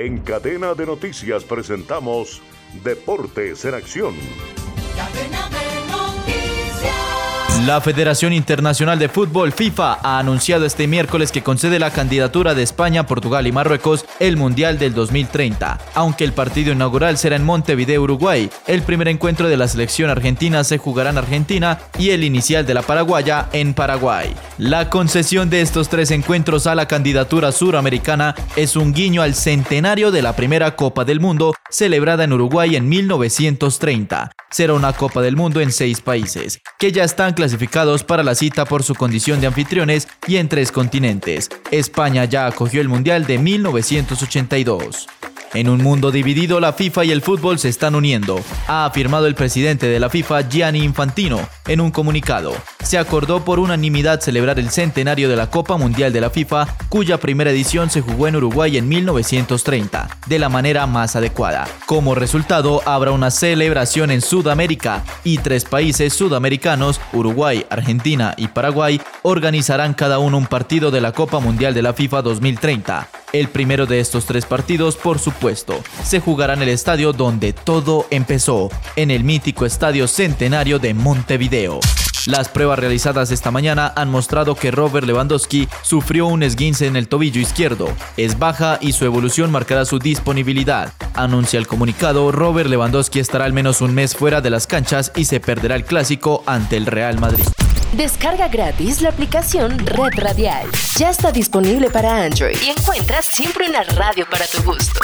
En cadena de noticias presentamos Deportes en Acción. La Federación Internacional de Fútbol FIFA ha anunciado este miércoles que concede la candidatura de España, Portugal y Marruecos el Mundial del 2030, aunque el partido inaugural será en Montevideo, Uruguay. El primer encuentro de la selección argentina se jugará en Argentina y el inicial de la paraguaya en Paraguay. La concesión de estos tres encuentros a la candidatura suramericana es un guiño al centenario de la primera Copa del Mundo celebrada en Uruguay en 1930. Será una Copa del Mundo en seis países, que ya están clasificados para la cita por su condición de anfitriones y en tres continentes. España ya acogió el Mundial de 1982. En un mundo dividido, la FIFA y el fútbol se están uniendo, ha afirmado el presidente de la FIFA, Gianni Infantino, en un comunicado. Se acordó por unanimidad celebrar el centenario de la Copa Mundial de la FIFA, cuya primera edición se jugó en Uruguay en 1930, de la manera más adecuada. Como resultado, habrá una celebración en Sudamérica y tres países sudamericanos, Uruguay, Argentina y Paraguay, organizarán cada uno un partido de la Copa Mundial de la FIFA 2030. El primero de estos tres partidos, por supuesto, se jugará en el estadio donde todo empezó, en el mítico Estadio Centenario de Montevideo. Las pruebas realizadas esta mañana han mostrado que Robert Lewandowski sufrió un esguince en el tobillo izquierdo. Es baja y su evolución marcará su disponibilidad. Anuncia el comunicado, Robert Lewandowski estará al menos un mes fuera de las canchas y se perderá el clásico ante el Real Madrid. Descarga gratis la aplicación Red Radial. Ya está disponible para Android y encuentras siempre una radio para tu gusto.